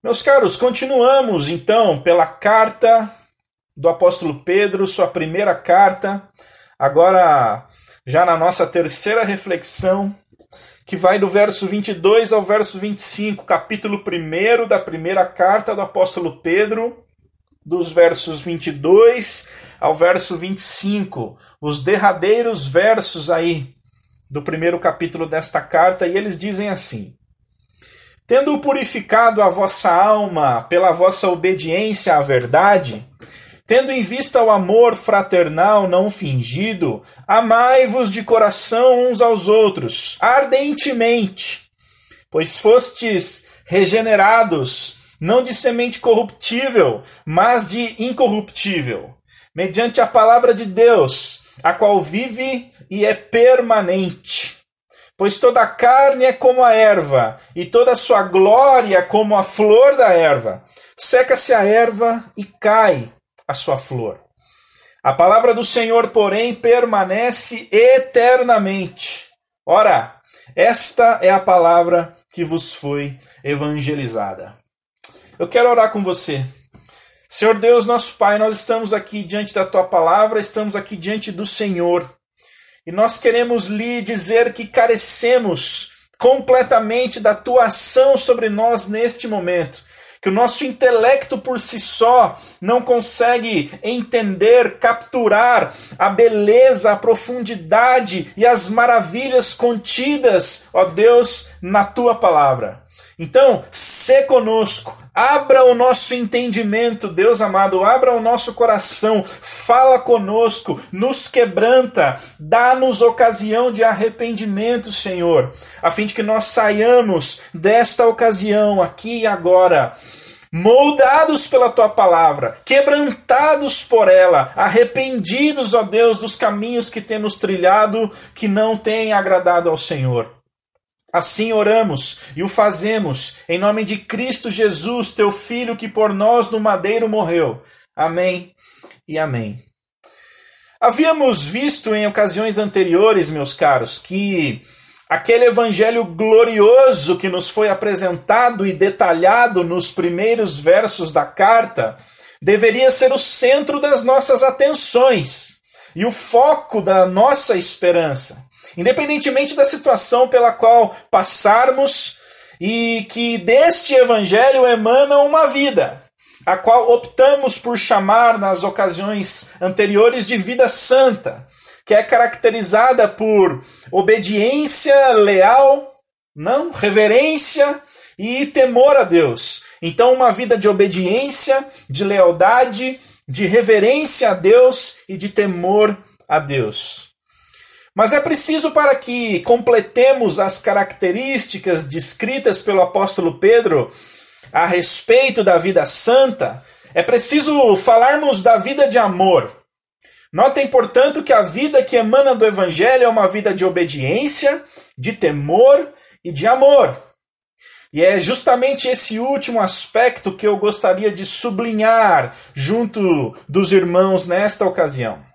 Meus caros, continuamos então pela carta do apóstolo Pedro, sua primeira carta, agora já na nossa terceira reflexão, que vai do verso 22 ao verso 25, capítulo 1 da primeira carta do apóstolo Pedro, dos versos 22 ao verso 25, os derradeiros versos aí do primeiro capítulo desta carta, e eles dizem assim: Tendo purificado a vossa alma pela vossa obediência à verdade, tendo em vista o amor fraternal não fingido, amai-vos de coração uns aos outros, ardentemente, pois fostes regenerados, não de semente corruptível, mas de incorruptível, mediante a palavra de Deus, a qual vive e é permanente Pois toda a carne é como a erva, e toda a sua glória como a flor da erva. Seca-se a erva e cai a sua flor. A palavra do Senhor, porém, permanece eternamente. Ora, esta é a palavra que vos foi evangelizada. Eu quero orar com você. Senhor Deus, nosso Pai, nós estamos aqui diante da tua palavra, estamos aqui diante do Senhor. E nós queremos lhe dizer que carecemos completamente da tua ação sobre nós neste momento. Que o nosso intelecto por si só não consegue entender, capturar a beleza, a profundidade e as maravilhas contidas, ó Deus, na tua palavra. Então, se conosco, abra o nosso entendimento, Deus amado, abra o nosso coração, fala conosco, nos quebranta, dá-nos ocasião de arrependimento, Senhor, a fim de que nós saiamos desta ocasião aqui e agora moldados pela tua palavra, quebrantados por ela, arrependidos, ó Deus, dos caminhos que temos trilhado que não têm agradado ao Senhor. Assim oramos e o fazemos em nome de Cristo Jesus, teu Filho, que por nós no madeiro morreu. Amém e amém. Havíamos visto em ocasiões anteriores, meus caros, que aquele evangelho glorioso que nos foi apresentado e detalhado nos primeiros versos da carta deveria ser o centro das nossas atenções e o foco da nossa esperança. Independentemente da situação pela qual passarmos, e que deste evangelho emana uma vida, a qual optamos por chamar nas ocasiões anteriores de vida santa, que é caracterizada por obediência leal, não, reverência e temor a Deus. Então, uma vida de obediência, de lealdade, de reverência a Deus e de temor a Deus. Mas é preciso para que completemos as características descritas pelo apóstolo Pedro a respeito da vida santa, é preciso falarmos da vida de amor. Notem, portanto, que a vida que emana do Evangelho é uma vida de obediência, de temor e de amor. E é justamente esse último aspecto que eu gostaria de sublinhar junto dos irmãos nesta ocasião.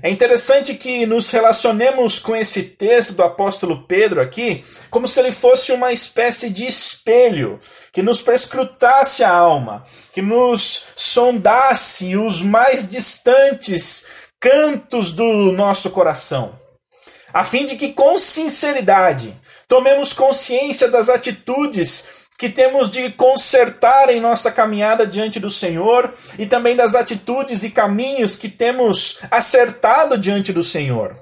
É interessante que nos relacionemos com esse texto do apóstolo Pedro aqui como se ele fosse uma espécie de espelho que nos perscrutasse a alma, que nos sondasse os mais distantes cantos do nosso coração, a fim de que com sinceridade tomemos consciência das atitudes que temos de consertar em nossa caminhada diante do Senhor e também das atitudes e caminhos que temos acertado diante do Senhor.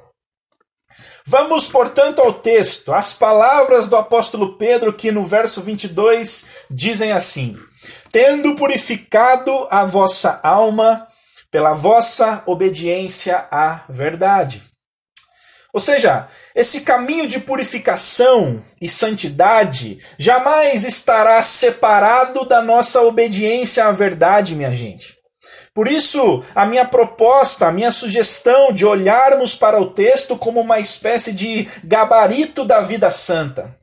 Vamos, portanto, ao texto, as palavras do apóstolo Pedro, que no verso 22 dizem assim: Tendo purificado a vossa alma pela vossa obediência à verdade ou seja, esse caminho de purificação e santidade jamais estará separado da nossa obediência à verdade, minha gente. Por isso, a minha proposta, a minha sugestão de olharmos para o texto como uma espécie de gabarito da vida santa.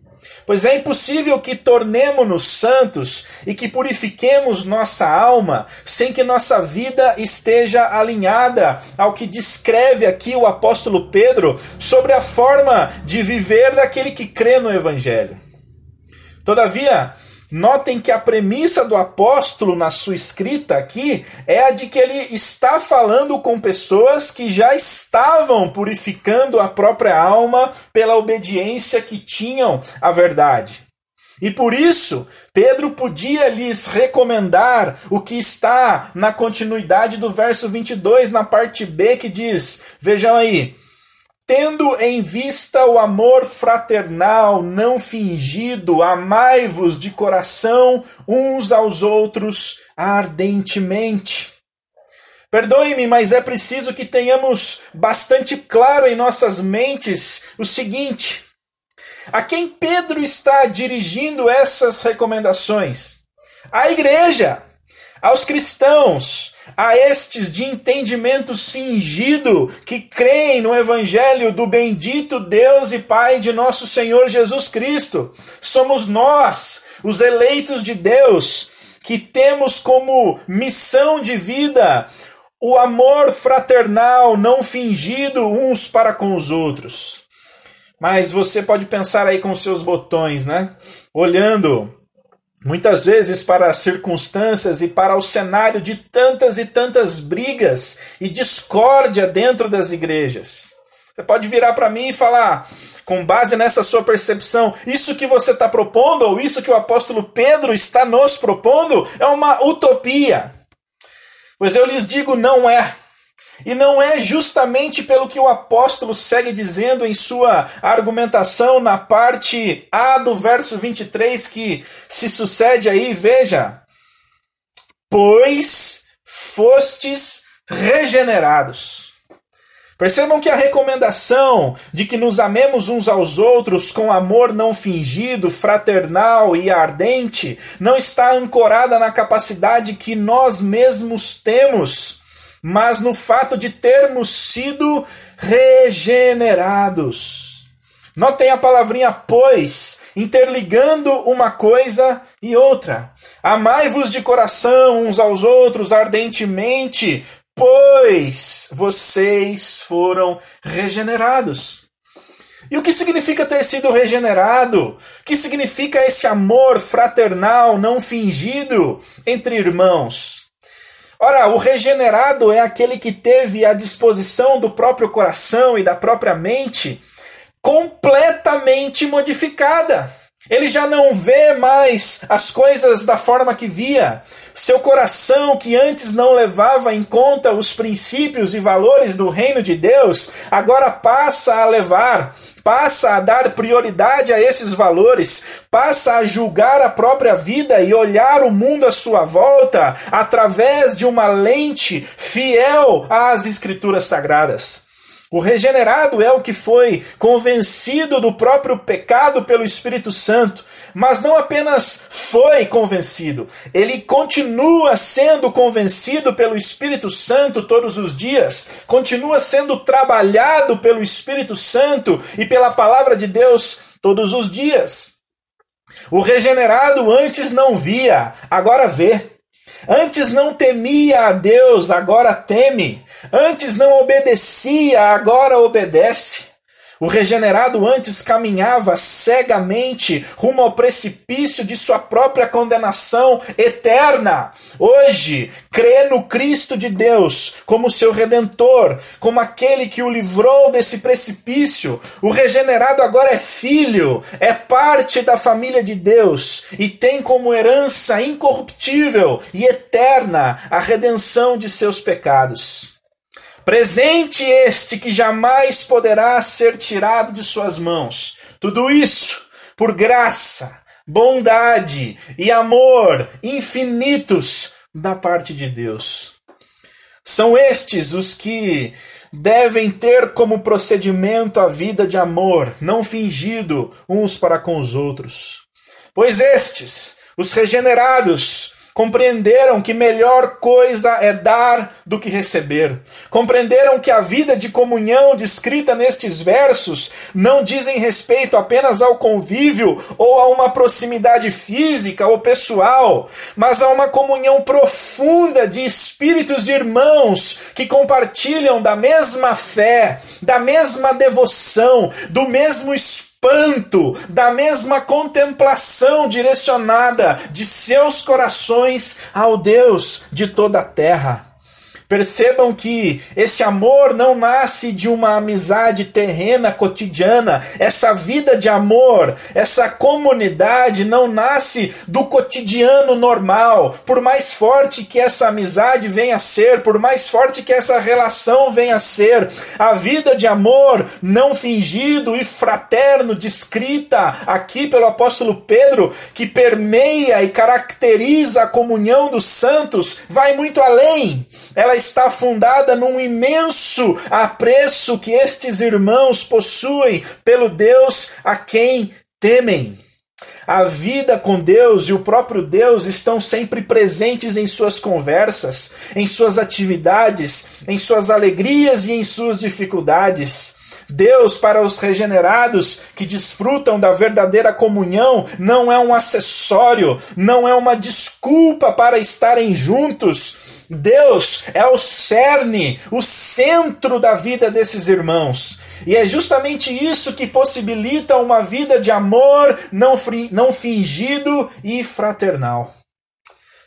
Pois é impossível que tornemos-nos santos e que purifiquemos nossa alma sem que nossa vida esteja alinhada ao que descreve aqui o apóstolo Pedro sobre a forma de viver daquele que crê no Evangelho. Todavia, Notem que a premissa do apóstolo na sua escrita aqui é a de que ele está falando com pessoas que já estavam purificando a própria alma pela obediência que tinham à verdade. E por isso, Pedro podia lhes recomendar o que está na continuidade do verso 22, na parte B, que diz: Vejam aí, Tendo em vista o amor fraternal não fingido, amai-vos de coração uns aos outros ardentemente. Perdoe-me, mas é preciso que tenhamos bastante claro em nossas mentes o seguinte: a quem Pedro está dirigindo essas recomendações? À igreja, aos cristãos, a estes de entendimento cingido que creem no Evangelho do bendito Deus e Pai de nosso Senhor Jesus Cristo. Somos nós, os eleitos de Deus, que temos como missão de vida o amor fraternal não fingido uns para com os outros. Mas você pode pensar aí com seus botões, né? Olhando muitas vezes para as circunstâncias e para o cenário de tantas e tantas brigas e discórdia dentro das igrejas. Você pode virar para mim e falar, com base nessa sua percepção, isso que você está propondo, ou isso que o apóstolo Pedro está nos propondo, é uma utopia. Pois eu lhes digo, não é. E não é justamente pelo que o apóstolo segue dizendo em sua argumentação na parte A do verso 23 que se sucede aí, veja. Pois fostes regenerados. Percebam que a recomendação de que nos amemos uns aos outros com amor não fingido, fraternal e ardente não está ancorada na capacidade que nós mesmos temos mas no fato de termos sido regenerados. Notem a palavrinha pois, interligando uma coisa e outra. Amai-vos de coração uns aos outros ardentemente, pois vocês foram regenerados. E o que significa ter sido regenerado? O que significa esse amor fraternal não fingido entre irmãos? Ora, o regenerado é aquele que teve a disposição do próprio coração e da própria mente completamente modificada. Ele já não vê mais as coisas da forma que via. Seu coração, que antes não levava em conta os princípios e valores do reino de Deus, agora passa a levar passa a dar prioridade a esses valores, passa a julgar a própria vida e olhar o mundo à sua volta através de uma lente fiel às Escrituras Sagradas. O regenerado é o que foi convencido do próprio pecado pelo Espírito Santo, mas não apenas foi convencido, ele continua sendo convencido pelo Espírito Santo todos os dias, continua sendo trabalhado pelo Espírito Santo e pela palavra de Deus todos os dias. O regenerado antes não via, agora vê. Antes não temia a Deus, agora teme. Antes não obedecia, agora obedece. O regenerado antes caminhava cegamente rumo ao precipício de sua própria condenação eterna. Hoje, crê no Cristo de Deus como seu redentor, como aquele que o livrou desse precipício. O regenerado agora é filho, é parte da família de Deus e tem como herança incorruptível e eterna a redenção de seus pecados. Presente este que jamais poderá ser tirado de suas mãos. Tudo isso por graça, bondade e amor infinitos da parte de Deus. São estes os que devem ter como procedimento a vida de amor, não fingido uns para com os outros. Pois estes, os regenerados, Compreenderam que melhor coisa é dar do que receber. Compreenderam que a vida de comunhão descrita nestes versos não dizem respeito apenas ao convívio ou a uma proximidade física ou pessoal, mas a uma comunhão profunda de espíritos irmãos que compartilham da mesma fé, da mesma devoção, do mesmo espírito espanto da mesma contemplação direcionada de seus corações ao Deus de toda a terra. Percebam que esse amor não nasce de uma amizade terrena cotidiana. Essa vida de amor, essa comunidade não nasce do cotidiano normal. Por mais forte que essa amizade venha a ser, por mais forte que essa relação venha a ser, a vida de amor não fingido e fraterno descrita aqui pelo apóstolo Pedro, que permeia e caracteriza a comunhão dos santos, vai muito além. Ela está fundada num imenso apreço que estes irmãos possuem pelo Deus a quem temem. A vida com Deus e o próprio Deus estão sempre presentes em suas conversas, em suas atividades, em suas alegrias e em suas dificuldades. Deus, para os regenerados que desfrutam da verdadeira comunhão, não é um acessório, não é uma desculpa para estarem juntos, Deus é o cerne, o centro da vida desses irmãos. E é justamente isso que possibilita uma vida de amor não, não fingido e fraternal.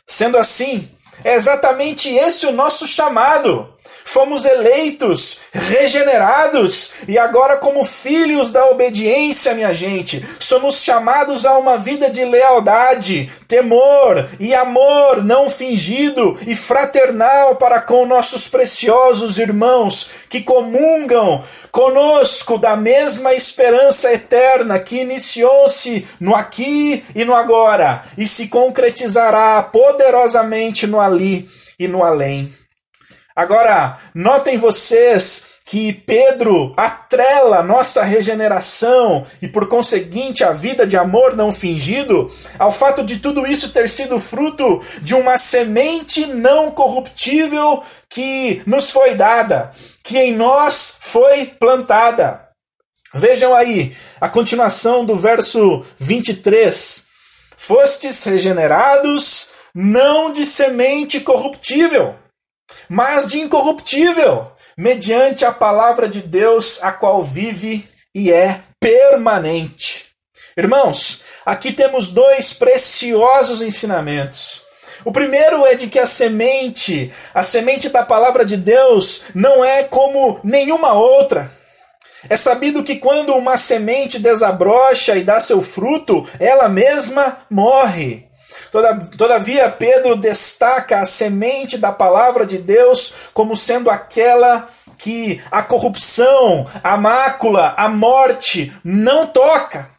Sendo assim, é exatamente esse o nosso chamado fomos eleitos, regenerados e agora, como filhos da obediência, minha gente, somos chamados a uma vida de lealdade, temor e amor não fingido e fraternal para com nossos preciosos irmãos que comungam conosco da mesma esperança eterna que iniciou-se no aqui e no agora e se concretizará poderosamente no ali e no além. Agora, notem vocês que Pedro atrela nossa regeneração e, por conseguinte, a vida de amor não fingido ao fato de tudo isso ter sido fruto de uma semente não corruptível que nos foi dada, que em nós foi plantada. Vejam aí a continuação do verso 23. Fostes regenerados não de semente corruptível mas de incorruptível, mediante a palavra de Deus, a qual vive e é permanente. Irmãos, aqui temos dois preciosos ensinamentos. O primeiro é de que a semente, a semente da palavra de Deus, não é como nenhuma outra. É sabido que quando uma semente desabrocha e dá seu fruto, ela mesma morre. Todavia, Pedro destaca a semente da palavra de Deus como sendo aquela que a corrupção, a mácula, a morte não toca.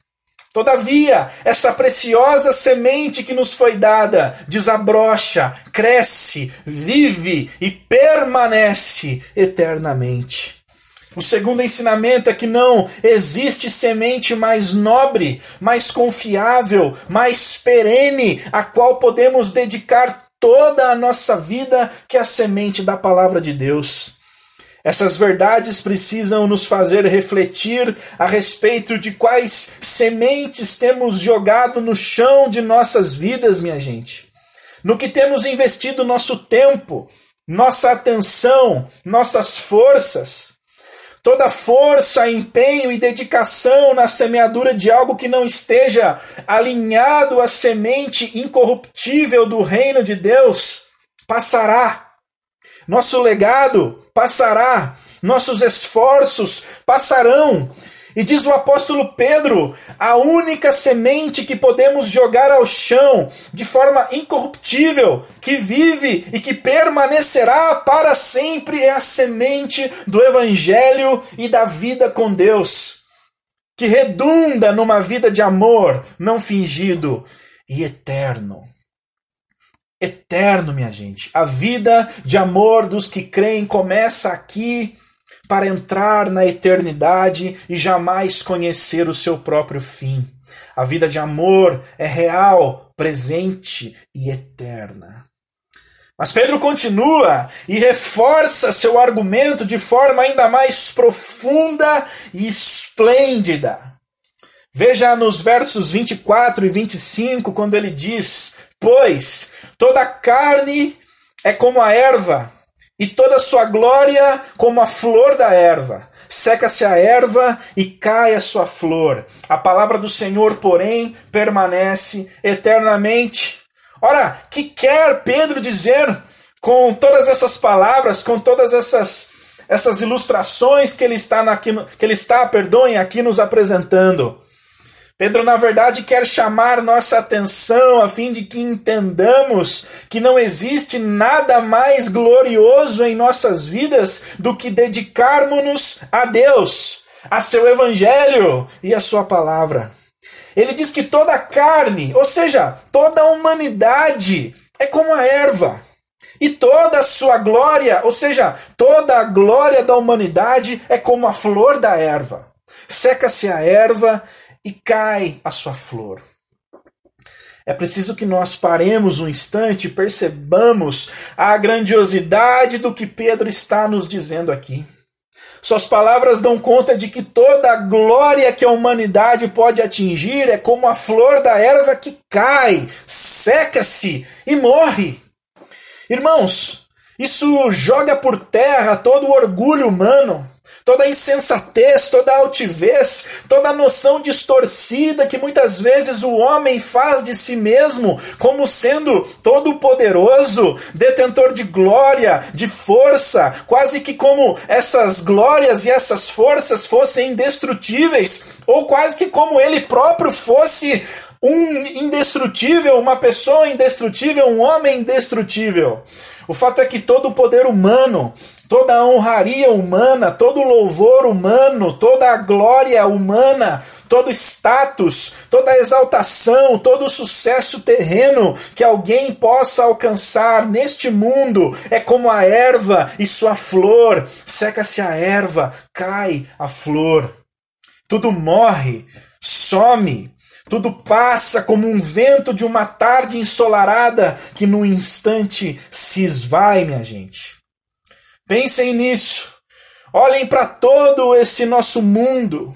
Todavia, essa preciosa semente que nos foi dada desabrocha, cresce, vive e permanece eternamente. O segundo ensinamento é que não existe semente mais nobre, mais confiável, mais perene, a qual podemos dedicar toda a nossa vida, que é a semente da palavra de Deus. Essas verdades precisam nos fazer refletir a respeito de quais sementes temos jogado no chão de nossas vidas, minha gente. No que temos investido nosso tempo, nossa atenção, nossas forças toda força, empenho e dedicação na semeadura de algo que não esteja alinhado à semente incorruptível do reino de Deus passará. Nosso legado passará, nossos esforços passarão, e diz o apóstolo Pedro: a única semente que podemos jogar ao chão de forma incorruptível, que vive e que permanecerá para sempre, é a semente do Evangelho e da vida com Deus, que redunda numa vida de amor não fingido e eterno. Eterno, minha gente. A vida de amor dos que creem começa aqui para entrar na eternidade e jamais conhecer o seu próprio fim. A vida de amor é real, presente e eterna. Mas Pedro continua e reforça seu argumento de forma ainda mais profunda e esplêndida. Veja nos versos 24 e 25, quando ele diz: Pois toda carne é como a erva, e toda a sua glória como a flor da erva. Seca-se a erva e cai a sua flor. A palavra do Senhor, porém, permanece eternamente. Ora, que quer Pedro dizer com todas essas palavras, com todas essas essas ilustrações que ele está na, que ele está, perdoem, aqui nos apresentando? Pedro, na verdade, quer chamar nossa atenção a fim de que entendamos que não existe nada mais glorioso em nossas vidas do que dedicarmos-nos a Deus, a seu Evangelho e a sua palavra. Ele diz que toda a carne, ou seja, toda a humanidade, é como a erva. E toda a sua glória, ou seja, toda a glória da humanidade é como a flor da erva. Seca-se a erva e cai a sua flor. É preciso que nós paremos um instante e percebamos a grandiosidade do que Pedro está nos dizendo aqui. Suas palavras dão conta de que toda a glória que a humanidade pode atingir é como a flor da erva que cai, seca-se e morre. Irmãos, isso joga por terra todo o orgulho humano toda a insensatez, toda a altivez, toda a noção distorcida que muitas vezes o homem faz de si mesmo como sendo todo-poderoso, detentor de glória, de força, quase que como essas glórias e essas forças fossem indestrutíveis, ou quase que como ele próprio fosse um indestrutível, uma pessoa indestrutível, um homem indestrutível. O fato é que todo o poder humano, toda a honraria humana, todo o louvor humano, toda a glória humana, todo status, toda a exaltação, todo o sucesso terreno que alguém possa alcançar neste mundo é como a erva e sua flor. Seca-se a erva, cai a flor. Tudo morre, some, tudo passa como um vento de uma tarde ensolarada que num instante se esvai, minha gente. Pensem nisso. Olhem para todo esse nosso mundo,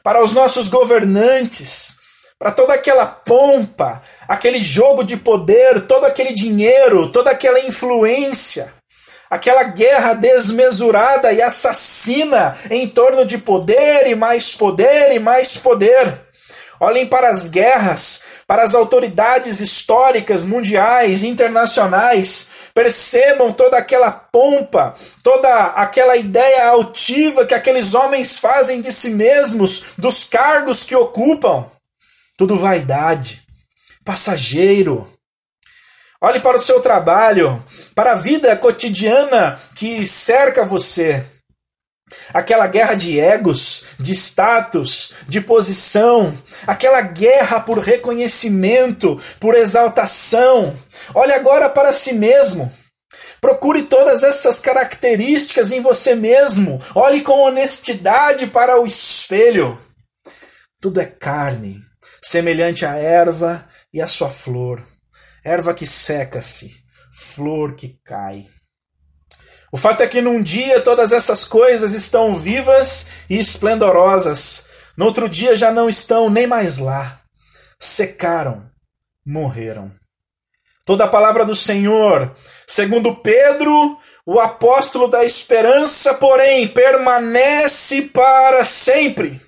para os nossos governantes, para toda aquela pompa, aquele jogo de poder, todo aquele dinheiro, toda aquela influência, aquela guerra desmesurada e assassina em torno de poder e mais poder e mais poder. Olhem para as guerras, para as autoridades históricas, mundiais, internacionais. Percebam toda aquela pompa, toda aquela ideia altiva que aqueles homens fazem de si mesmos, dos cargos que ocupam. Tudo vaidade, passageiro. Olhe para o seu trabalho, para a vida cotidiana que cerca você. Aquela guerra de egos, de status, de posição, aquela guerra por reconhecimento, por exaltação. Olhe agora para si mesmo. Procure todas essas características em você mesmo. Olhe com honestidade para o espelho. Tudo é carne, semelhante à erva e à sua flor. Erva que seca-se, flor que cai. O fato é que num dia todas essas coisas estão vivas e esplendorosas, no outro dia já não estão nem mais lá. Secaram, morreram. Toda a palavra do Senhor, segundo Pedro, o apóstolo da esperança, porém, permanece para sempre.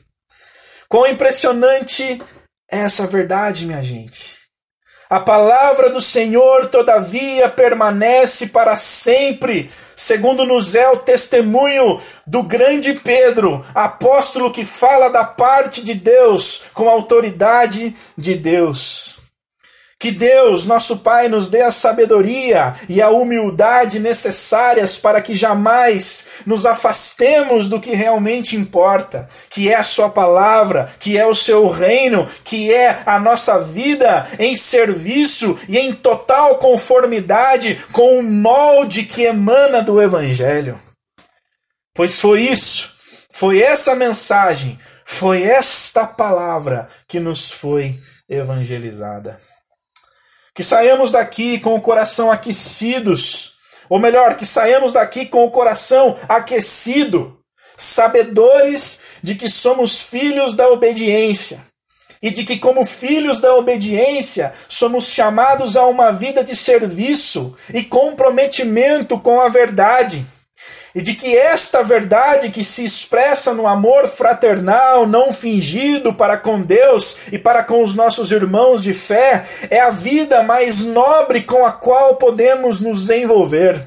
Quão impressionante é essa verdade, minha gente. A palavra do Senhor, todavia, permanece para sempre, segundo nos é o testemunho do grande Pedro, apóstolo que fala da parte de Deus, com autoridade de Deus. Que Deus, nosso Pai, nos dê a sabedoria e a humildade necessárias para que jamais nos afastemos do que realmente importa, que é a Sua palavra, que é o Seu reino, que é a nossa vida em serviço e em total conformidade com o molde que emana do Evangelho. Pois foi isso, foi essa mensagem, foi esta palavra que nos foi evangelizada. Que saiamos daqui com o coração aquecidos, ou melhor, que saiamos daqui com o coração aquecido, sabedores de que somos filhos da obediência, e de que, como filhos da obediência, somos chamados a uma vida de serviço e comprometimento com a verdade. E de que esta verdade que se expressa no amor fraternal, não fingido para com Deus e para com os nossos irmãos de fé, é a vida mais nobre com a qual podemos nos envolver.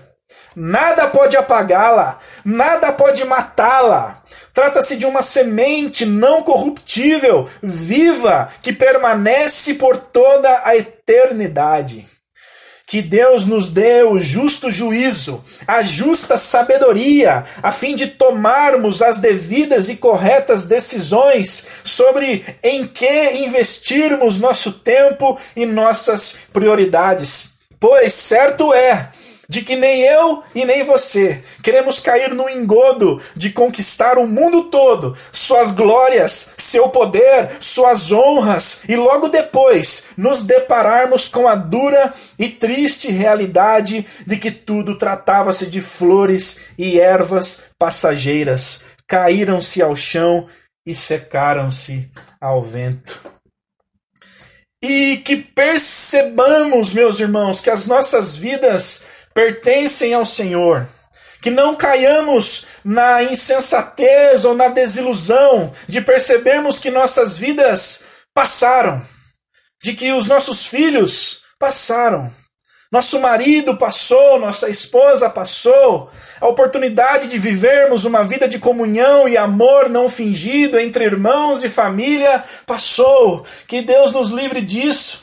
Nada pode apagá-la, nada pode matá-la. Trata-se de uma semente não corruptível, viva, que permanece por toda a eternidade. Que Deus nos dê o justo juízo, a justa sabedoria, a fim de tomarmos as devidas e corretas decisões sobre em que investirmos nosso tempo e nossas prioridades. Pois certo é de que nem eu e nem você queremos cair no engodo de conquistar o mundo todo, suas glórias, seu poder, suas honras e logo depois nos depararmos com a dura e triste realidade de que tudo tratava-se de flores e ervas passageiras, caíram-se ao chão e secaram-se ao vento. E que percebamos, meus irmãos, que as nossas vidas pertencem ao Senhor. Que não caiamos na insensatez ou na desilusão de percebermos que nossas vidas passaram, de que os nossos filhos passaram. Nosso marido passou, nossa esposa passou, a oportunidade de vivermos uma vida de comunhão e amor não fingido entre irmãos e família passou. Que Deus nos livre disso.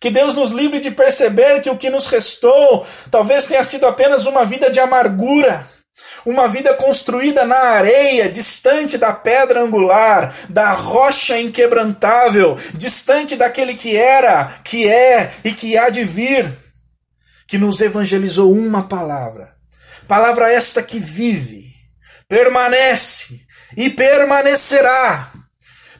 Que Deus nos livre de perceber que o que nos restou talvez tenha sido apenas uma vida de amargura. Uma vida construída na areia, distante da pedra angular, da rocha inquebrantável, distante daquele que era, que é e que há de vir, que nos evangelizou uma palavra. Palavra esta que vive, permanece e permanecerá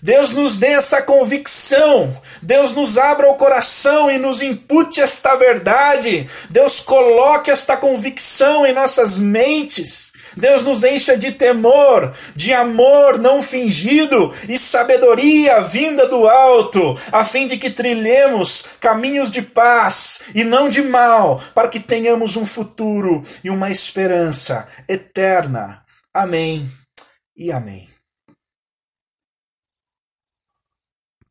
Deus nos dê essa convicção, Deus nos abra o coração e nos impute esta verdade, Deus coloque esta convicção em nossas mentes. Deus nos encha de temor, de amor não fingido e sabedoria vinda do alto, a fim de que trilhemos caminhos de paz e não de mal, para que tenhamos um futuro e uma esperança eterna. Amém e amém.